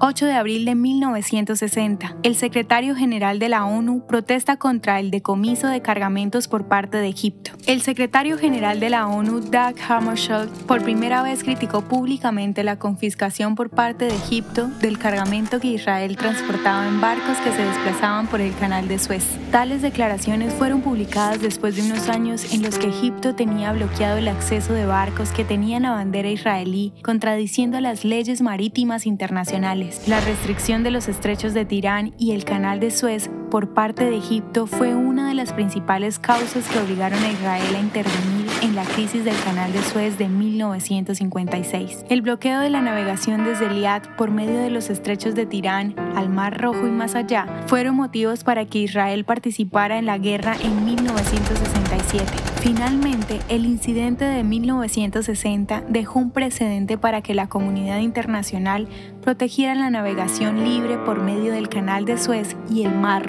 8 de abril de 1960. El secretario general de la ONU protesta contra el decomiso de cargamentos por parte de Egipto. El secretario general de la ONU, Doug Hammarskjöld, por primera vez criticó públicamente la confiscación por parte de Egipto del cargamento que Israel transportaba en barcos que se desplazaban por el canal de Suez. Tales declaraciones fueron publicadas después de unos años en los que Egipto tenía bloqueado el acceso de barcos que tenían la bandera israelí, contradiciendo las leyes marítimas internacionales. La restricción de los estrechos de Tirán y el canal de Suez por parte de Egipto fue una de las principales causas que obligaron a Israel a intervenir en la crisis del canal de Suez de 1956. El bloqueo de la navegación desde Liat por medio de los estrechos de Tirán al Mar Rojo y más allá fueron motivos para que Israel participara en la guerra en 1967. Finalmente, el incidente de 1960 dejó un precedente para que la comunidad internacional protegiera la navegación libre por medio del Canal de Suez y el Mar